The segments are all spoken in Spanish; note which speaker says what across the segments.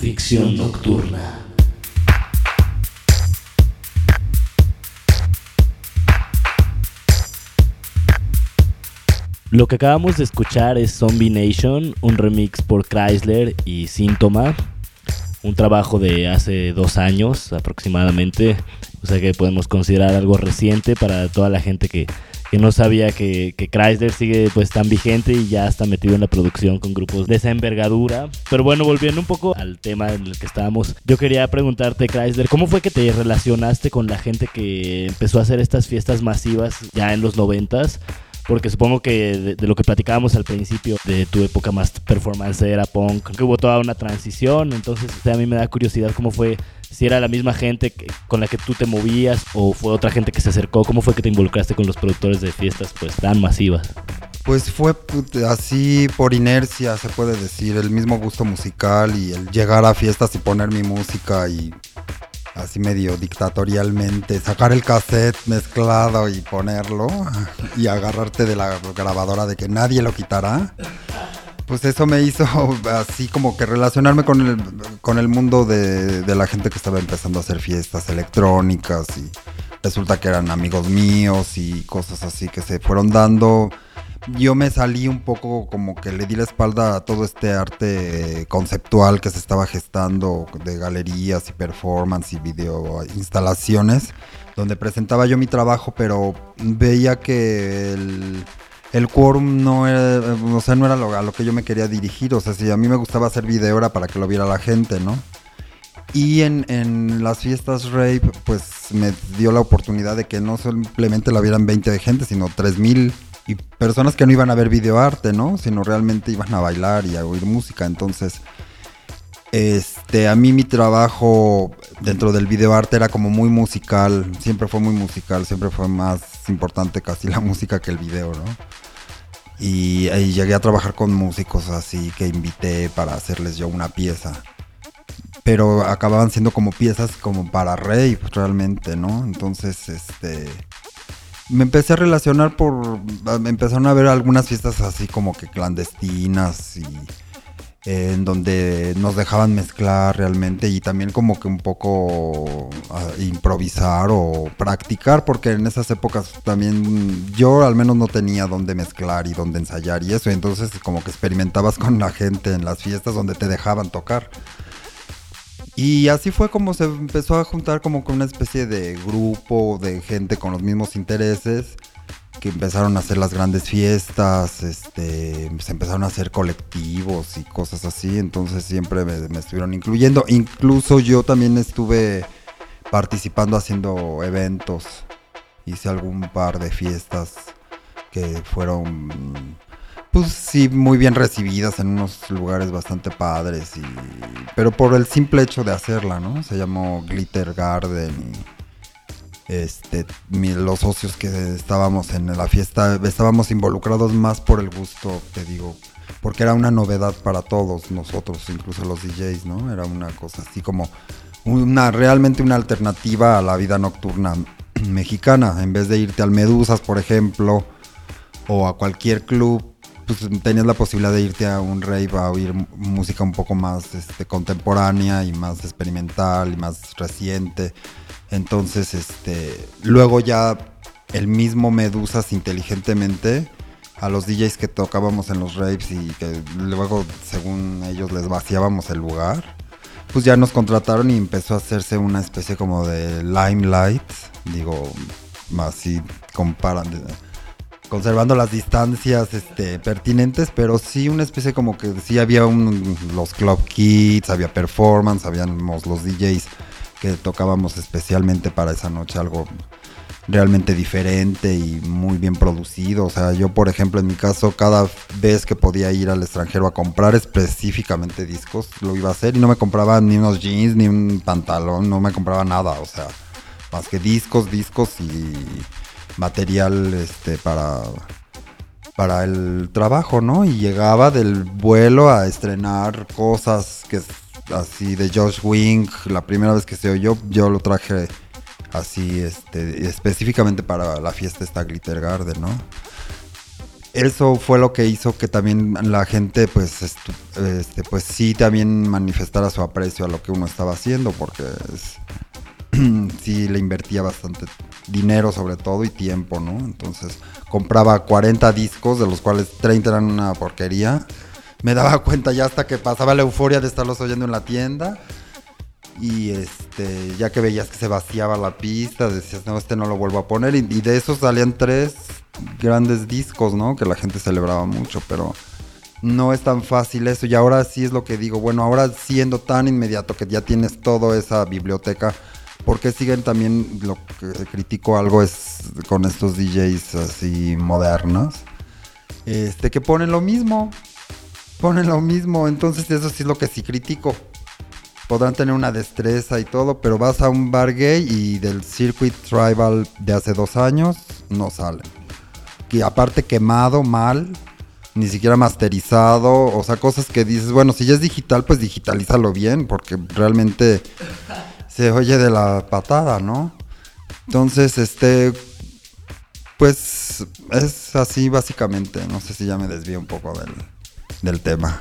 Speaker 1: Ficción Nocturna. Lo que acabamos de escuchar es Zombie Nation, un remix por Chrysler y Síntoma, un trabajo de hace dos años aproximadamente, o sea que podemos considerar algo reciente para toda la gente que, no sabía que, que, Chrysler sigue pues tan vigente y ya está metido en la producción con grupos de esa envergadura. Pero bueno, volviendo un poco al tema en el que estábamos, yo quería preguntarte Chrysler, ¿cómo fue que te relacionaste con la gente que empezó a hacer estas fiestas masivas ya en los noventas? porque supongo que de, lo que platicábamos al principio de tu época más performance era punk, que hubo toda una transición, entonces a mí me da curiosidad cómo fue, si era la misma gente con la que tú te movías o fue otra gente que se acercó, cómo fue que te involucraste con los productores de fiestas pues tan masivas.
Speaker 2: Pues fue así por inercia, se puede decir, el mismo gusto musical y el llegar a fiestas y poner mi música y así medio dictatorialmente, sacar el cassette mezclado y ponerlo y agarrarte de la grabadora de que nadie lo quitará. Pues eso me hizo así como que relacionarme con el, con el mundo de, de la gente que estaba empezando a hacer fiestas electrónicas y resulta que eran amigos míos y cosas así que se fueron dando. Yo me salí un poco como que le di la espalda a todo este arte conceptual que se estaba gestando de galerías y performance y video instalaciones, donde presentaba yo mi trabajo, pero veía que el, el quórum no era, o sea, no era lo, a lo que yo me quería dirigir, o sea, si a mí me gustaba hacer video para que lo viera la gente, ¿no? Y en, en, las fiestas rape, pues me dio la oportunidad de que no simplemente la vieran 20 de gente, sino 3000 y personas que no iban a ver videoarte, ¿no? Sino realmente iban a bailar y a oír música. Entonces, este, a mí mi trabajo dentro del videoarte era como muy musical, siempre fue muy musical, siempre fue más importante casi la música que el video, ¿no? Y, llegué a trabajar con músicos así que invité para hacerles yo una pieza. Pero acababan siendo como piezas como para rey realmente, ¿no? Entonces, este me empecé a relacionar por. Me empezaron a ver algunas fiestas así como que clandestinas y. en donde nos dejaban mezclar realmente y también como que un poco improvisar o practicar porque en esas épocas también yo al menos no tenía dónde mezclar y dónde ensayar y eso. Entonces como que experimentabas con la gente en las fiestas donde te dejaban tocar. Y así fue como se empezó a juntar como con una especie de grupo de gente con los mismos intereses que empezaron a hacer las grandes fiestas, este, se empezaron a hacer colectivos y cosas así, entonces siempre me, estuvieron incluyendo. Incluso yo también estuve participando haciendo eventos, hice algún par de fiestas que fueron pues sí, muy bien recibidas en unos lugares bastante padres. Y, pero por el simple hecho de hacerla, ¿no? Se llamó Glitter Garden. Y, este, los socios que estábamos en la fiesta, estábamos involucrados más por el gusto, te digo, porque era una novedad para todos nosotros, incluso los DJs, ¿no? Era una cosa así como una realmente una alternativa a la vida nocturna mexicana. En vez de irte al Medusas, por ejemplo, o a cualquier club pues tenías la posibilidad de irte a un rave a oír música un poco más este, contemporánea y más experimental y más reciente. Entonces, este, luego ya el mismo Medusas inteligentemente a los DJs que tocábamos en los raves y que luego, según ellos, les vaciábamos el lugar, pues ya nos contrataron y empezó a hacerse una especie como de limelight, digo, así comparan conservando las distancias este, pertinentes, pero sí una especie como que sí había un, los club kids, había performance, habíamos los DJs que tocábamos especialmente para esa noche algo realmente diferente y muy bien producido. O sea, yo por ejemplo en mi caso cada vez que podía ir al extranjero a comprar específicamente discos, lo iba a hacer y no me compraba ni unos jeans, ni un pantalón, no me compraba nada. O sea, más que discos, discos y material este, para, para el trabajo, ¿no? Y llegaba del vuelo a estrenar cosas que así de Josh Wing, la primera vez que se oyó, yo lo traje así, este, específicamente para la fiesta esta Glitter Garden, ¿no? eso fue lo que hizo que también la gente, pues, este, pues sí, también manifestara su aprecio a lo que uno estaba haciendo, porque sí le invertía bastante dinero sobre todo y tiempo, ¿no? Entonces compraba 40 discos, de los cuales 30 eran una porquería. Me daba cuenta ya hasta que pasaba la euforia de estarlos oyendo en la tienda. Y este, ya que veías que se vaciaba la pista, decías, no, este no lo vuelvo a poner. Y, de esos salían tres grandes discos, ¿no? Que la gente celebraba mucho, pero no es tan fácil eso. Y ahora sí es lo que digo, bueno, ahora siendo tan inmediato que ya tienes toda esa biblioteca, porque siguen también, lo que critico algo es con estos DJs así modernos, este, que ponen lo mismo, ponen lo mismo, entonces eso sí es lo que sí critico. Podrán tener una destreza y todo, pero vas a un bar gay y del circuit tribal de hace dos años no salen. Y aparte quemado, mal, ni siquiera masterizado, o sea, cosas que dices, bueno, si ya es digital, pues digitalízalo bien, porque realmente se oye de la patada, ¿no? Entonces, este, pues es así básicamente. No sé si ya me desvío un poco del, del tema.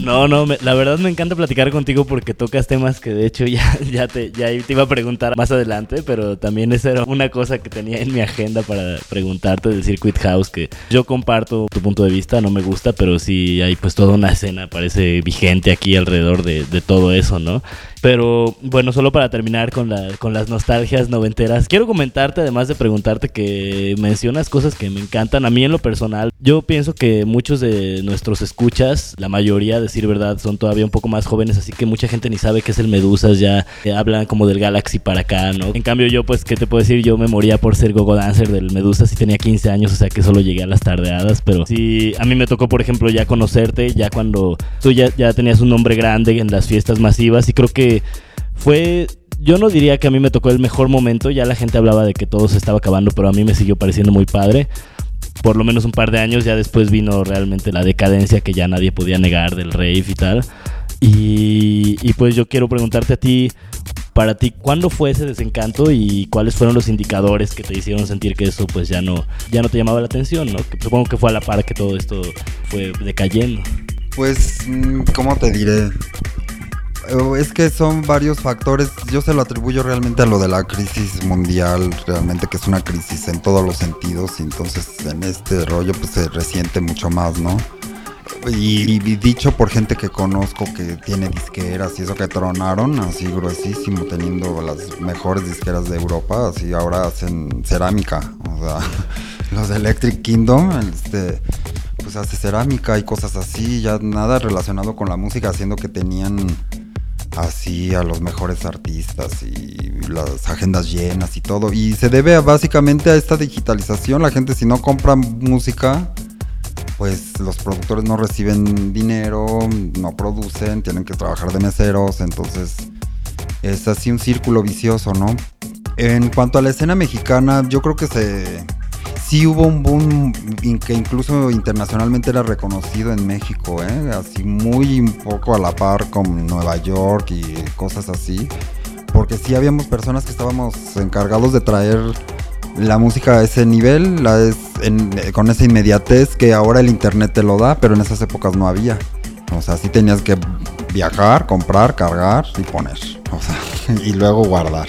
Speaker 1: No, no, la verdad me encanta platicar contigo porque tocas temas que de hecho ya, ya, te, ya iba a preguntar más adelante, pero también esa era una cosa que tenía en mi agenda para preguntarte del Circuit House, que yo comparto tu punto de vista, no me gusta, pero sí hay pues toda una escena, parece vigente aquí alrededor de, de todo eso, ¿no? Pero bueno, solo para terminar con, la, con las nostalgias noventeras, quiero comentarte, además de preguntarte que mencionas cosas que me encantan. A mí en lo personal, yo pienso que muchos de nuestros escuchas, la mayoría, decir verdad, son todavía un poco más jóvenes, así que mucha gente ni sabe qué es el Medusas, ya hablan como del Galaxy para acá, ¿no? En cambio yo, pues, ¿qué te puedo decir? Yo me moría por ser gogo dancer del Medusas y tenía 15 años, o sea que solo llegué a las tardeadas, pero sí, a mí me tocó, por ejemplo, ya conocerte, ya cuando tú ya, ya tenías un nombre grande en las fiestas masivas y creo que fue yo no diría que a mí me tocó el mejor momento, ya la gente hablaba de que todo se estaba acabando, pero a mí me siguió pareciendo muy padre. Por lo menos un par de años, ya después vino realmente la decadencia que ya nadie podía negar del rave y tal. Y, pues yo quiero preguntarte a ti, para ti, ¿cuándo fue ese desencanto y cuáles fueron los indicadores que te hicieron sentir que eso pues ya no, ya no te llamaba la atención, ¿no? supongo que fue a la par que todo esto fue decayendo.
Speaker 2: Pues, mm, ¿cómo te diré? Es que son varios factores. Yo se lo atribuyo realmente a lo de la crisis mundial, realmente que es una crisis en todos los sentidos. Y entonces en este rollo pues se resiente mucho más, ¿no? Y, dicho por gente que conozco que tiene disqueras y eso que tronaron, así gruesísimo, teniendo las mejores disqueras de Europa, así ahora hacen cerámica. O sea, los de Electric Kingdom, este, pues hace cerámica y cosas así, ya nada relacionado con la música, haciendo que tenían así a los mejores artistas y las agendas llenas y todo. Y se debe básicamente a esta digitalización. La gente si no compra música, pues los productores no reciben dinero, no producen, tienen que trabajar de meseros. Entonces es así un círculo vicioso, ¿no? En cuanto a la escena mexicana, yo creo que se sí hubo un boom que incluso internacionalmente era reconocido en México, ¿eh? así muy un poco a la par con Nueva York y cosas así, porque sí habíamos personas que estábamos encargados de traer la música a ese nivel, con esa inmediatez que ahora el internet te lo da, pero en esas épocas no había. O sea, sí tenías que viajar, comprar, cargar y poner. Y luego guardar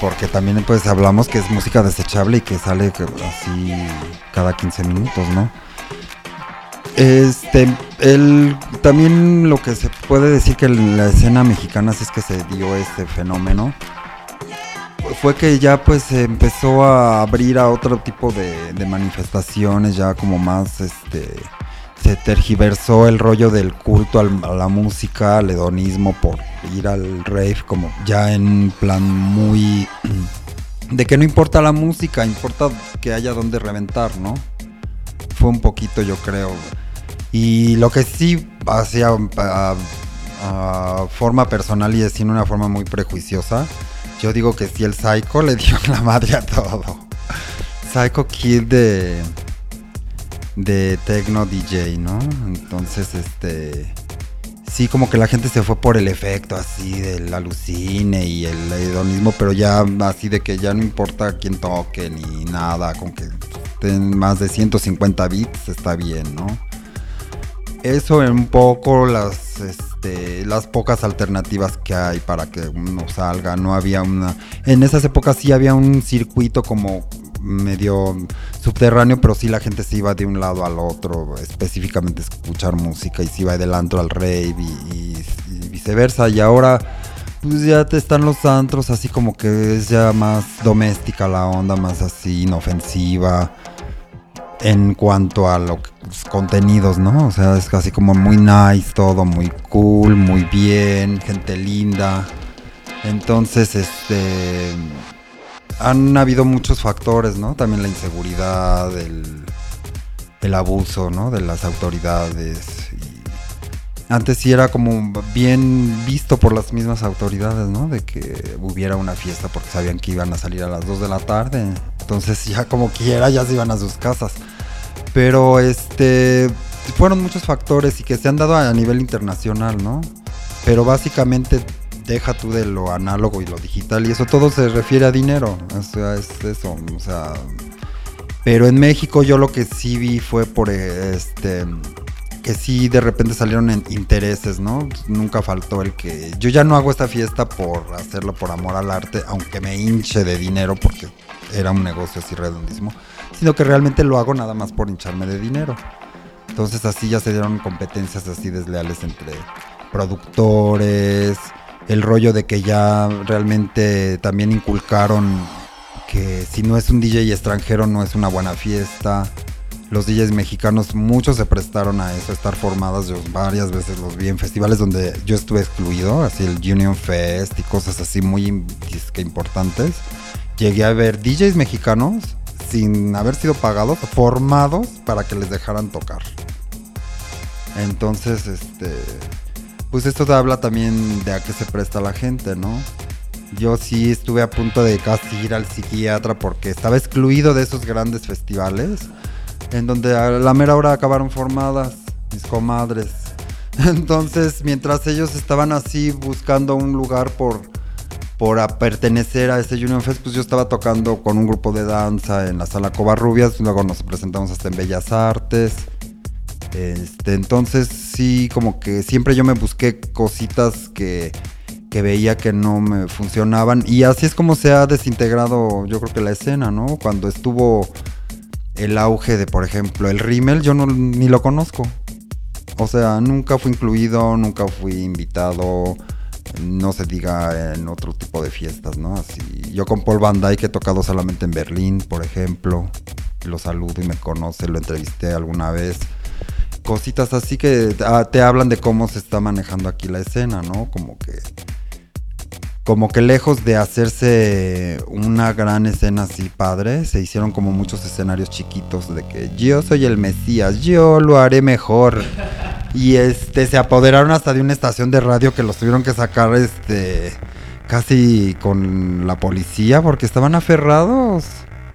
Speaker 2: porque también pues hablamos que es música desechable y que sale así cada 15 minutos, ¿no? Este, el, también lo que se puede decir que en la escena mexicana es que se dio este fenómeno fue que ya pues se empezó a abrir a otro tipo de, de manifestaciones ya como más este se tergiversó el rollo del culto a la música, al hedonismo por ir al rave como ya en plan muy de que no importa la música, importa que haya donde reventar, ¿no? Fue un poquito yo creo. Y lo que sí hacía forma personal y es en una forma muy prejuiciosa, yo digo que sí el Psycho le dio la madre a todo. Psycho Kid de de techno DJ, ¿no? Entonces, este sí como que la gente se fue por el efecto así del alucine y el hedonismo, pero ya así de que ya no importa quién toque ni nada, con que estén más de 150 bits, está bien, ¿no? Eso en un poco las, este, las pocas alternativas que hay para que uno salga. No había una... En esas épocas sí había un circuito como medio subterráneo, pero sí la gente se iba de un lado al otro, específicamente escuchar música y se iba del antro al rave y, viceversa. Y ahora pues ya te están los antros así como que es ya más doméstica la onda, más así inofensiva en cuanto a los contenidos, ¿no? O sea, es casi como muy nice todo, muy cool, muy bien, gente linda. Entonces, este han habido muchos factores, ¿no? También la inseguridad, el, el abuso, ¿no? De las autoridades antes sí era como bien visto por las mismas autoridades, ¿no? De que hubiera una fiesta porque sabían que iban a salir a las 2 de la tarde. Entonces ya como quiera ya se iban a sus casas. Pero este fueron muchos factores y que se han dado a nivel internacional, ¿no? Pero básicamente deja tú de lo análogo y lo digital y eso todo se refiere a dinero. O sea, es eso, o sea, pero en México yo lo que sí vi fue por este que sí de repente salieron en intereses, ¿no? Nunca faltó el que yo ya no hago esta fiesta por hacerlo por amor al arte, aunque me hinche de dinero porque era un negocio así redondísimo, sino que realmente lo hago nada más por hincharme de dinero. Entonces así ya se dieron competencias así desleales entre productores, el rollo de que ya realmente también inculcaron que si no es un DJ extranjero no es una buena fiesta los DJs mexicanos, muchos se prestaron a eso, a estar formados. Yo varias veces los vi en festivales donde yo estuve excluido, así el Union Fest y cosas así muy importantes. Llegué a ver DJs mexicanos sin haber sido pagados, formados para que les dejaran tocar. Entonces, este, pues esto te habla también de a qué se presta la gente, ¿no? Yo sí estuve a punto de casi ir al psiquiatra porque estaba excluido de esos grandes festivales en donde a la mera hora acabaron formadas mis comadres. Entonces, mientras ellos estaban así buscando un lugar por, por pertenecer a ese Union Fest, pues yo estaba tocando con un grupo de danza en la sala Covarrubias, luego nos presentamos hasta en Bellas Artes. Este, entonces sí, como que siempre yo me busqué cositas que, que veía que no me funcionaban. Y así es como se ha desintegrado, yo creo que la escena, ¿no? Cuando estuvo el auge de, por ejemplo, el Rimmel, yo no, ni lo conozco. O sea, nunca fui incluido, nunca fui invitado, no se diga en otro tipo de fiestas, ¿no? Así, yo con Paul Van Dyke he tocado solamente en Berlín, por ejemplo. Lo saludo y me conoce, lo entrevisté alguna vez. Cositas así que ah, te hablan de cómo se está manejando aquí la escena, ¿no? Como que como que lejos de hacerse una gran escena así padre, se hicieron como muchos escenarios chiquitos de que yo soy el Mesías, yo lo haré mejor. Y este se apoderaron hasta de una estación de radio que los tuvieron que sacar este casi con la policía porque estaban aferrados.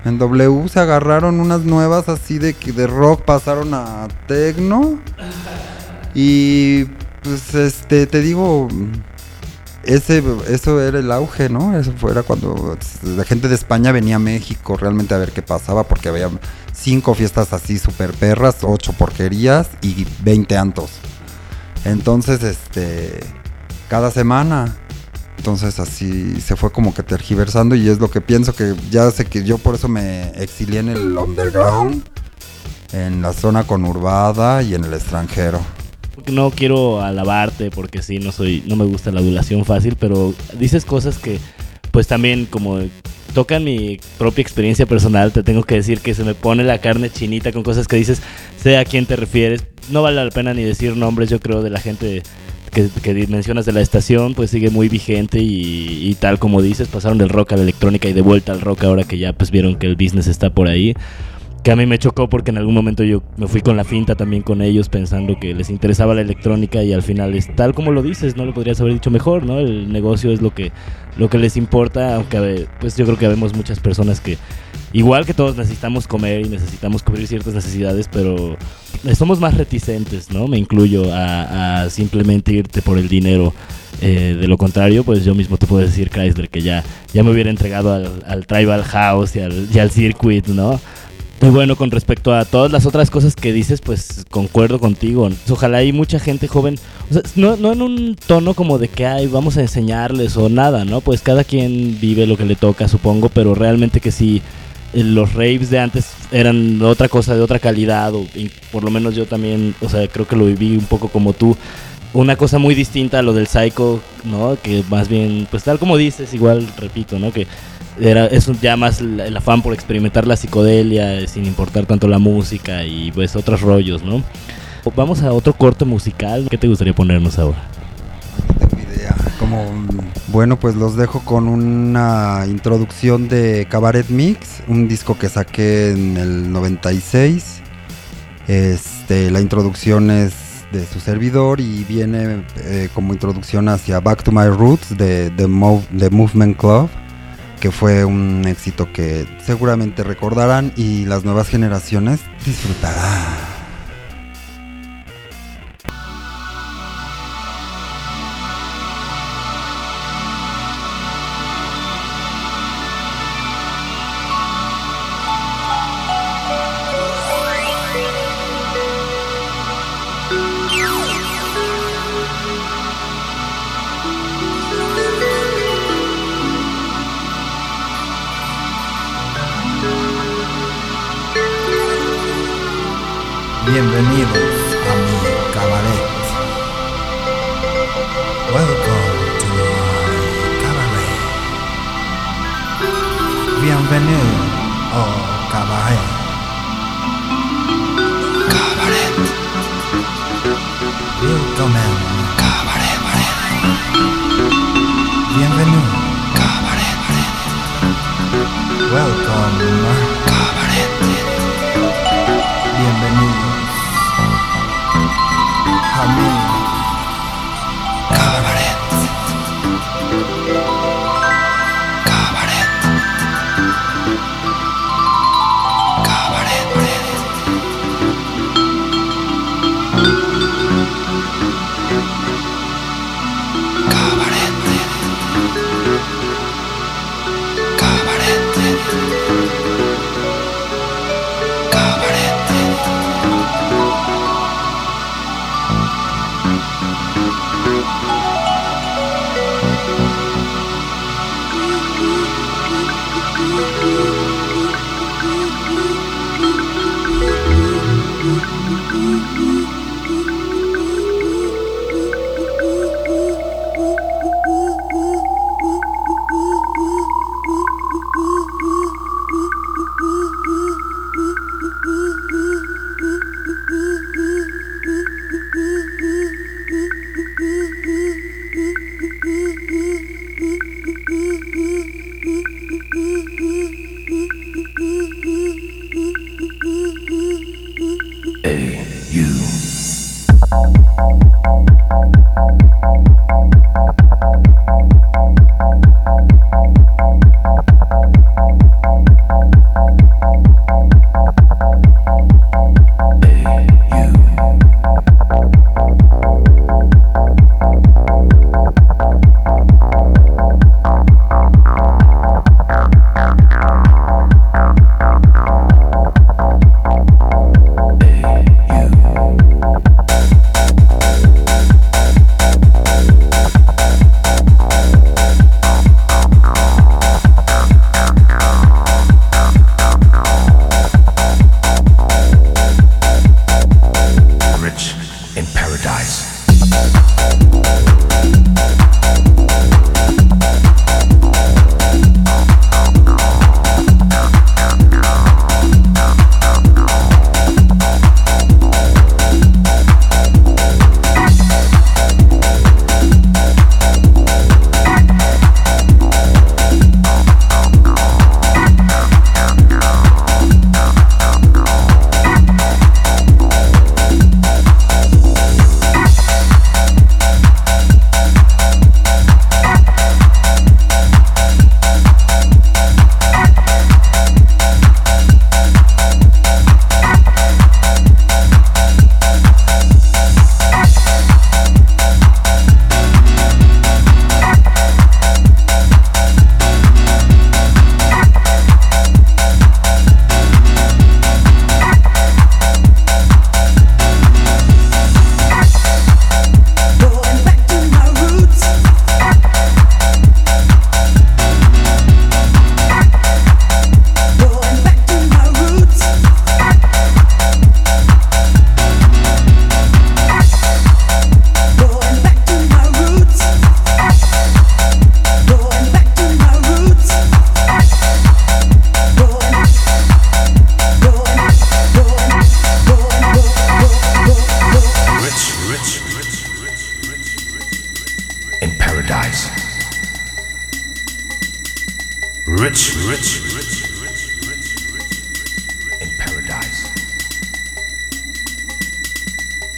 Speaker 2: En W se agarraron unas nuevas así de que de rock pasaron a techno. Y pues este te digo ese, eso era el auge, ¿no? Eso era cuando la gente de España venía a México realmente a ver qué pasaba, porque había cinco fiestas así super perras, ocho porquerías y 20 antos. Entonces, este, cada semana. Entonces así se fue como que tergiversando y es lo que pienso que ya sé que yo por eso me exilié en el underground, en la zona conurbada y en el extranjero.
Speaker 1: No quiero alabarte porque sí, no soy, no me gusta la adulación fácil, pero dices cosas que pues también como tocan mi propia experiencia personal, te tengo que decir que se me pone la carne chinita con cosas que dices, sé a quién te refieres, no vale la pena ni decir nombres, yo creo, de la gente que, que mencionas de la estación, pues sigue muy vigente y, y, tal como dices, pasaron del rock a la electrónica y de vuelta al rock ahora que ya pues vieron que el business está por ahí que a mí me chocó porque en algún momento yo me fui con la finta también con ellos pensando que les interesaba la electrónica y al final es tal como lo dices, no lo podrías haber dicho mejor, ¿no? El negocio es lo que lo que les importa, aunque pues yo creo que vemos muchas personas que igual que todos necesitamos comer y necesitamos cubrir ciertas necesidades, pero somos más reticentes, ¿no? Me incluyo a, simplemente irte por el dinero. Eh, de lo contrario, pues yo mismo te puedo decir, Chrysler, que ya, ya me hubiera entregado al, Tribal House y al, y al Circuit, ¿no? Y bueno, con respecto a todas las otras cosas que dices, pues concuerdo contigo. Ojalá hay mucha gente joven, o sea, no, no en un tono como de que ay, vamos a enseñarles o nada, ¿no? Pues cada quien vive lo que le toca, supongo, pero realmente que sí, eh, los raves de antes eran otra cosa de otra calidad, o por lo menos yo también, o sea, creo que lo viví un poco como tú. Una cosa muy distinta a lo del psycho, ¿no? Que más bien, pues tal como dices, igual repito, ¿no? Que era, es ya más el, afán por experimentar la psicodelia sin importar tanto la música y pues otros rollos, ¿no? Vamos a otro corte musical. ¿Qué te gustaría ponernos ahora?
Speaker 2: Como, bueno, pues los dejo con una introducción de Cabaret Mix, un disco que saqué en el 96. Este, la introducción es de su servidor y viene eh, como introducción hacia Back to My Roots de The The Movement Club, que fue un éxito que seguramente recordarán y las nuevas generaciones disfrutarán.
Speaker 3: Bienvenidos a mi cabaret. Welcome to my cabaret. Bienvenido au cabaret. Cabaret. Willkommen. Cabaret. Bienvenido. Cabaret. Welcome.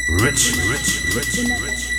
Speaker 1: Rich, rich, rich, rich,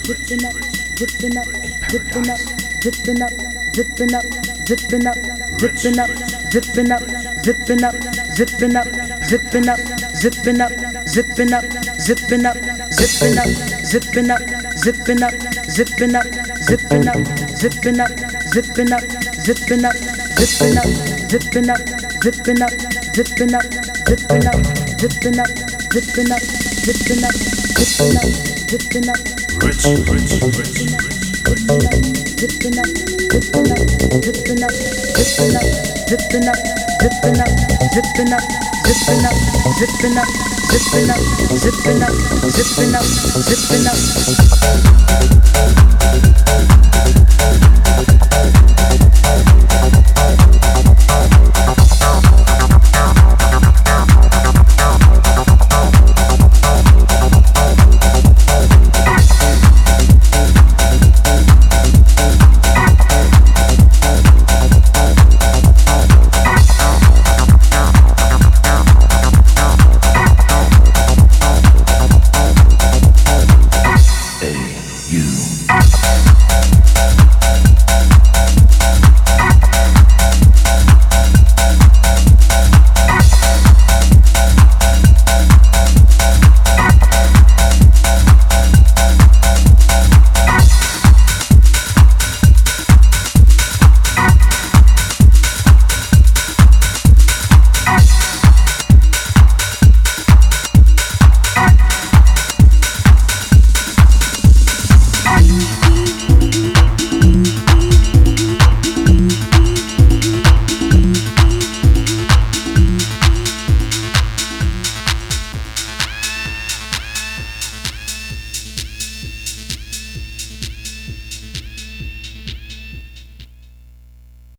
Speaker 4: zipping up, zipping up, zipping up, zipping up.